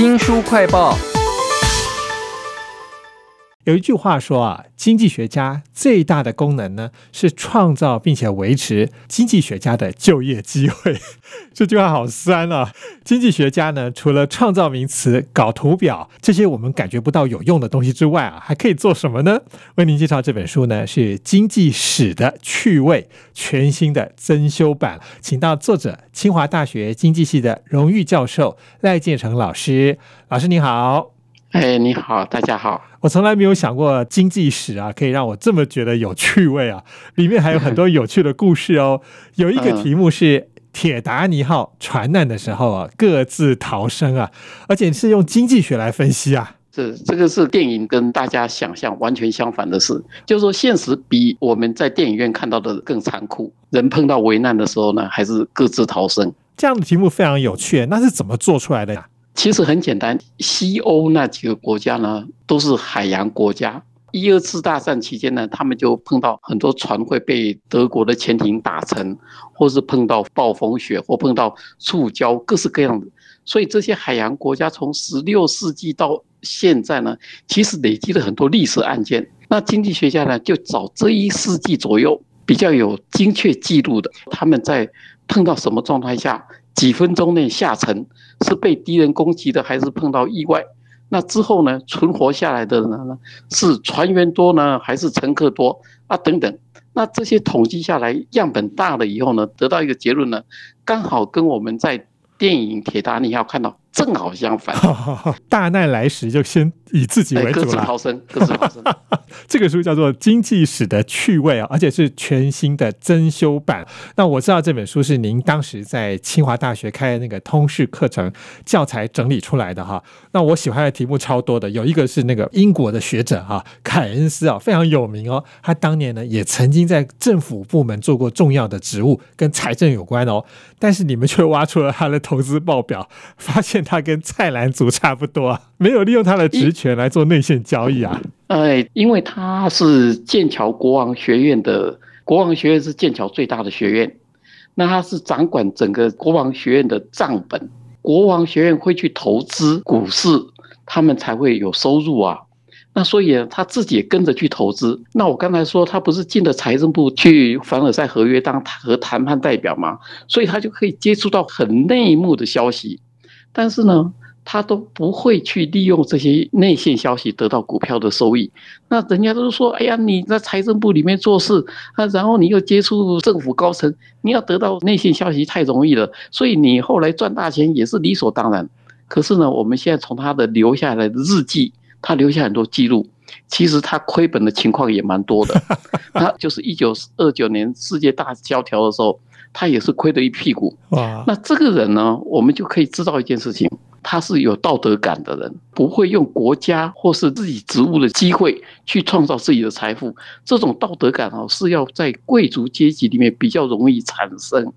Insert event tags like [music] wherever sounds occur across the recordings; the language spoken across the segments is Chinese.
新书快报。有一句话说啊，经济学家最大的功能呢是创造并且维持经济学家的就业机会。[laughs] 这句话好酸啊！经济学家呢，除了创造名词、搞图表这些我们感觉不到有用的东西之外啊，还可以做什么呢？为您介绍这本书呢，是《经济史的趣味》全新的增修版，请到作者清华大学经济系的荣誉教授赖建成老师。老师您好。哎，你好，大家好。我从来没有想过经济史啊，可以让我这么觉得有趣味啊！里面还有很多有趣的故事哦。有一个题目是铁达尼号船难的时候啊，各自逃生啊，而且是用经济学来分析啊。这这个是电影跟大家想象完全相反的事，就是说现实比我们在电影院看到的更残酷。人碰到危难的时候呢，还是各自逃生。这样的题目非常有趣，那是怎么做出来的呀？其实很简单，西欧那几个国家呢，都是海洋国家。一二次大战期间呢，他们就碰到很多船会被德国的潜艇打沉，或是碰到暴风雪，或碰到触礁，各式各样的。所以这些海洋国家从十六世纪到现在呢，其实累积了很多历史案件。那经济学家呢，就找这一世纪左右比较有精确记录的，他们在碰到什么状态下？几分钟内下沉，是被敌人攻击的，还是碰到意外？那之后呢？存活下来的人呢？是船员多呢，还是乘客多啊？等等。那这些统计下来，样本大了以后呢，得到一个结论呢，刚好跟我们在电影《铁达尼号》看到。正好相反，[laughs] 大难来时就先以自己为主了。各自逃生，各自逃生。[laughs] [laughs] 这个书叫做《经济史的趣味》啊，而且是全新的增修版。那我知道这本书是您当时在清华大学开的那个通识课程教材整理出来的哈。那我喜欢的题目超多的，有一个是那个英国的学者哈凯恩斯啊，非常有名哦。他当年呢也曾经在政府部门做过重要的职务，跟财政有关哦。但是你们却挖出了他的投资报表，发现。他跟蔡澜族差不多，没有利用他的职权来做内线交易啊。哎，因为他是剑桥国王学院的，国王学院是剑桥最大的学院，那他是掌管整个国王学院的账本，国王学院会去投资股市，他们才会有收入啊。那所以他自己也跟着去投资。那我刚才说他不是进了财政部去凡尔赛合约当和谈判代表吗？所以他就可以接触到很内幕的消息。但是呢，他都不会去利用这些内线消息得到股票的收益。那人家都说：“哎呀，你在财政部里面做事啊，然后你又接触政府高层，你要得到内线消息太容易了，所以你后来赚大钱也是理所当然。”可是呢，我们现在从他的留下来的日记，他留下很多记录，其实他亏本的情况也蛮多的。[laughs] 他就是一九二九年世界大萧条的时候。他也是亏得一屁股。哇！那这个人呢，我们就可以知道一件事情，他是有道德感的人，不会用国家或是自己职务的机会去创造自己的财富。这种道德感哦，是要在贵族阶级里面比较容易产生。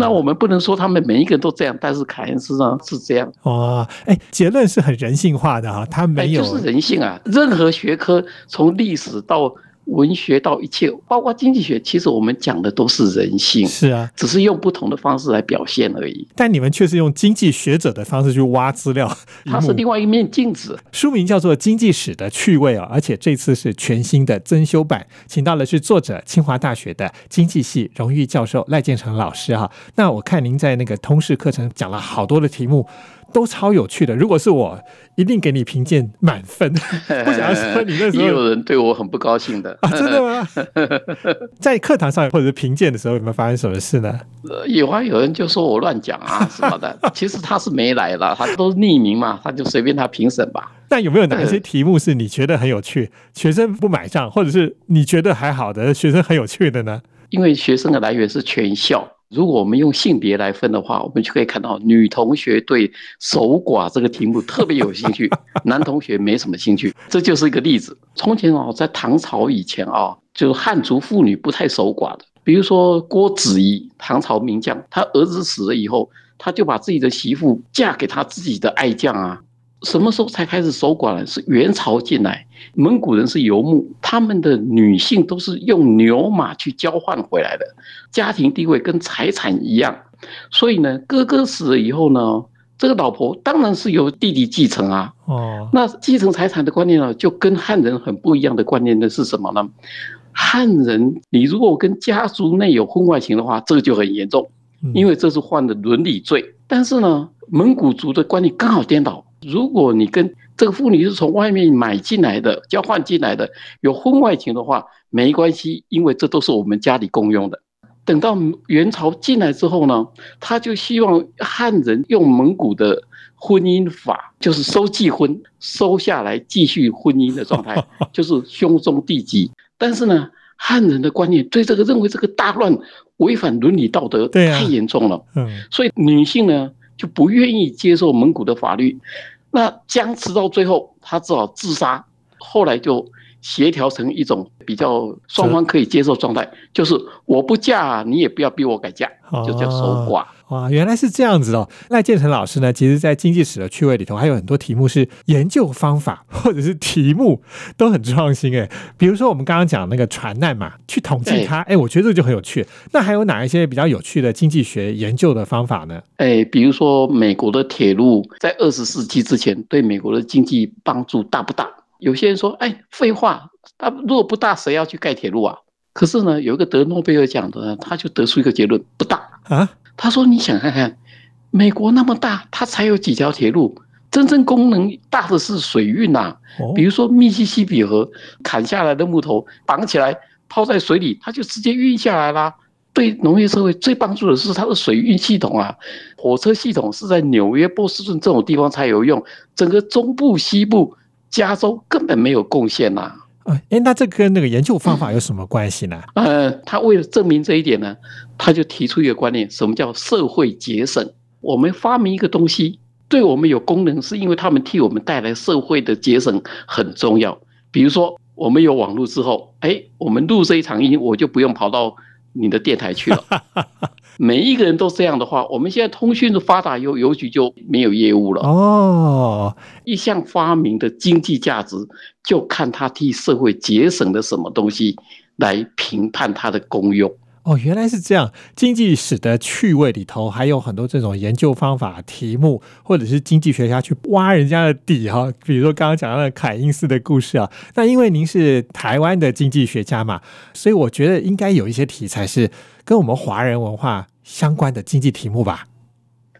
那我们不能说他们每一个人都这样，但是凯恩斯呢是这样。哇！哎，结论是很人性化的哈，他没有就是人性啊。任何学科从历史到文学到一切，包括经济学，其实我们讲的都是人性，是啊，只是用不同的方式来表现而已。但你们却是用经济学者的方式去挖资料，[laughs] 它是另外一面镜子。书名叫做《经济史的趣味》啊，而且这次是全新的增修版，请到的是作者清华大学的经济系荣誉教授赖建成老师哈。那我看您在那个通识课程讲了好多的题目。都超有趣的。如果是我，一定给你评鉴满分。[laughs] 不想要说你那时候，也有人对我很不高兴的啊？真的吗？[laughs] 在课堂上或者是评鉴的时候，有没有发生什么事呢？有啊，有人就说我乱讲啊 [laughs] 什么的。其实他是没来了，他都是匿名嘛，他就随便他评审吧。但有没有哪些题目是你觉得很有趣，学生不买账，或者是你觉得还好的学生很有趣的呢？因为学生的来源是全校。如果我们用性别来分的话，我们就可以看到女同学对守寡这个题目特别有兴趣，[laughs] 男同学没什么兴趣。这就是一个例子。从前哦，在唐朝以前啊，就是汉族妇女不太守寡的。比如说郭子仪，唐朝名将，他儿子死了以后，他就把自己的媳妇嫁给他自己的爱将啊。什么时候才开始守寡呢？是元朝进来，蒙古人是游牧，他们的女性都是用牛马去交换回来的，家庭地位跟财产一样。所以呢，哥哥死了以后呢，这个老婆当然是由弟弟继承啊。哦，那继承财产的观念呢，就跟汉人很不一样的观念呢是什么呢？汉人，你如果跟家族内有婚外情的话，这个就很严重，因为这是犯了伦理罪。但是呢，蒙古族的观念刚好颠倒，如果你跟这个妇女是从外面买进来的、交换进来的，有婚外情的话，没关系，因为这都是我们家里共用的。等到元朝进来之后呢，他就希望汉人用蒙古的婚姻法，就是收继婚，收下来继续婚姻的状态，[laughs] 就是兄终弟及。但是呢，汉人的观念对这个认为这个大乱违反伦理道德，太严重了。嗯，所以女性呢就不愿意接受蒙古的法律，那僵持到最后，他只好自杀。后来就。协调成一种比较双方可以接受状态，就是我不嫁，你也不要逼我改嫁，就叫守寡。哇，原来是这样子哦！赖建成老师呢，其实在经济史的趣味里头，还有很多题目是研究方法或者是题目都很创新哎。比如说我们刚刚讲那个船难嘛，去统计它，哎，我觉得这就很有趣。那还有哪一些比较有趣的经济学研究的方法呢？哎，比如说美国的铁路在二十世纪之前对美国的经济帮助大不大？有些人说：“哎，废话，他如果不大，谁要去盖铁路啊？”可是呢，有一个得诺贝尔奖的，他就得出一个结论：不大啊。他说：“你想看看，美国那么大，它才有几条铁路，真正功能大的是水运呐。比如说密西西比河砍下来的木头绑起来抛在水里，它就直接运下来啦。对农业社会最帮助的是它的水运系统啊。火车系统是在纽约、波士顿这种地方才有用，整个中部、西部。”加州根本没有贡献呐！哎，那这跟那个研究方法有什么关系呢？呃，他为了证明这一点呢，他就提出一个观念：什么叫社会节省？我们发明一个东西，对我们有功能，是因为他们替我们带来社会的节省很重要。比如说，我们有网络之后，哎，我们录这一场音，我就不用跑到你的电台去了。[laughs] 每一个人都这样的话，我们现在通讯的发达，邮邮局就没有业务了。哦，一项发明的经济价值，就看他替社会节省了什么东西，来评判他的功用。哦，原来是这样。经济史的趣味里头，还有很多这种研究方法、题目，或者是经济学家去挖人家的底哈。比如说刚刚讲到的凯因斯的故事啊，那因为您是台湾的经济学家嘛，所以我觉得应该有一些题材是跟我们华人文化。相关的经济题目吧，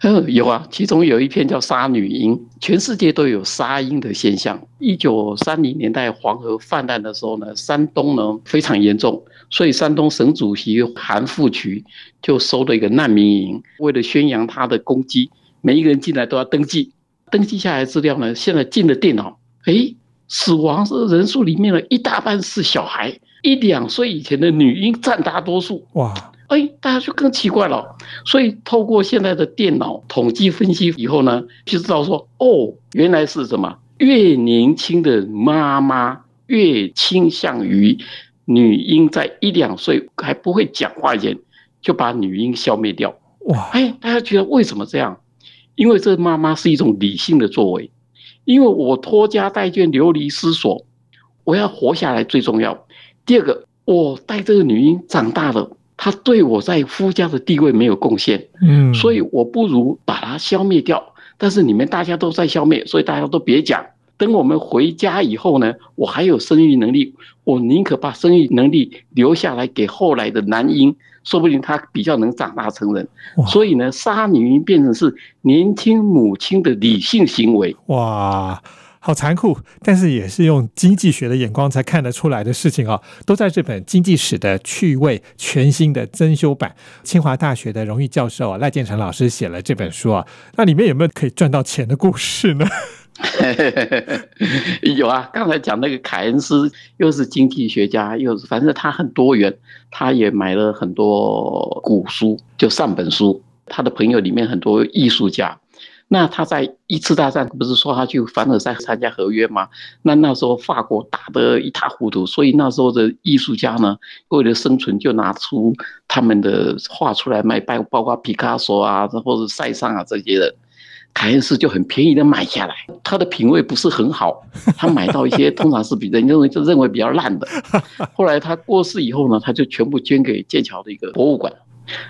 嗯，[laughs] 有啊，其中有一篇叫“杀女婴”，全世界都有杀婴的现象。一九三零年代黄河泛滥的时候呢，山东呢非常严重，所以山东省主席韩复榘就收了一个难民营，为了宣扬他的功绩，每一个人进来都要登记，登记下来资料呢，现在进了电脑，哎，死亡人数里面呢，一大半是小孩，一两岁以前的女婴占大多数，哇。哎，大家就更奇怪了。所以透过现在的电脑统计分析以后呢，就知道说，哦，原来是什么？越年轻的妈妈越倾向于女婴在一两岁还不会讲话前就把女婴消灭掉。哇！哎，大家觉得为什么这样？因为这妈妈是一种理性的作为。因为我拖家带眷流离失所，我要活下来最重要。第二个，我带这个女婴长大了。他对我在夫家的地位没有贡献，嗯，所以我不如把它消灭掉。但是你们大家都在消灭，所以大家都别讲。等我们回家以后呢，我还有生育能力，我宁可把生育能力留下来给后来的男婴，说不定他比较能长大成人。所以呢，杀女婴变成是年轻母亲的理性行为。哇！好残酷，但是也是用经济学的眼光才看得出来的事情啊，都在这本经济史的趣味全新的增修版。清华大学的荣誉教授啊赖建成老师写了这本书啊，那里面有没有可以赚到钱的故事呢？[laughs] 有啊，刚才讲那个凯恩斯又是经济学家，又是反正他很多元，他也买了很多古书，就上本书。他的朋友里面很多艺术家。那他在一次大战不是说他去凡尔赛参加合约吗？那那时候法国打得一塌糊涂，所以那时候的艺术家呢，为了生存就拿出他们的画出来卖，包包括皮卡索啊，或者塞尚啊这些人，凯恩斯就很便宜的买下来。他的品味不是很好，他买到一些 [laughs] 通常是比人认为就认为比较烂的。后来他过世以后呢，他就全部捐给剑桥的一个博物馆。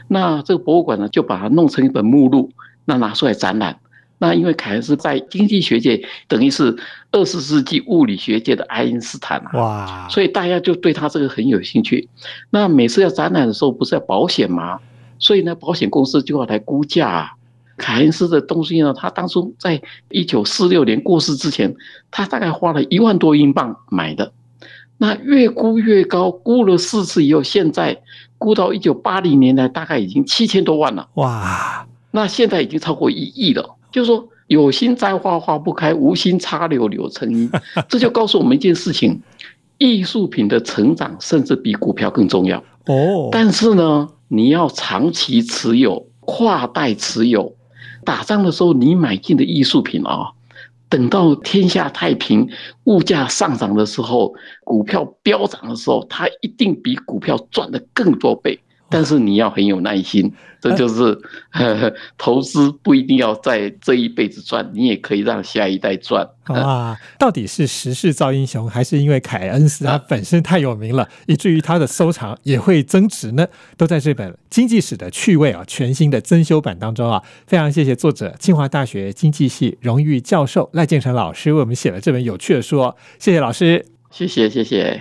那这个博物馆呢，就把它弄成一本目录，那拿出来展览。那因为凯恩斯在经济学界等于是二十世纪物理学界的爱因斯坦啊，哇，所以大家就对他这个很有兴趣。那每次要展览的时候，不是要保险吗？所以呢，保险公司就要来估价啊。凯恩斯的东西呢，他当初在一九四六年过世之前，他大概花了一万多英镑买的。那越估越高，估了四次以后，现在估到一九八零年代，大概已经七千多万了。哇，那现在已经超过一亿了。就是说，有心栽花花不开，无心插柳柳成荫。[laughs] 这就告诉我们一件事情：艺术品的成长甚至比股票更重要。哦，但是呢，你要长期持有、跨代持有。打仗的时候，你买进的艺术品啊，等到天下太平、物价上涨的时候，股票飙涨的时候，它一定比股票赚的更多倍。[laughs] 但是你要很有耐心，[laughs] 这就是 [laughs] 投资不一定要在这一辈子赚，你也可以让下一代赚。啊，到底是时势造英雄，还是因为凯恩斯他本身太有名了，以至于他的收藏也会增值呢？都在这本《经济史的趣味》啊全新的增修版当中啊！非常谢谢作者清华大学经济系荣誉教授赖建成老师为我们写了这本有趣的书，谢谢老师，谢谢谢谢。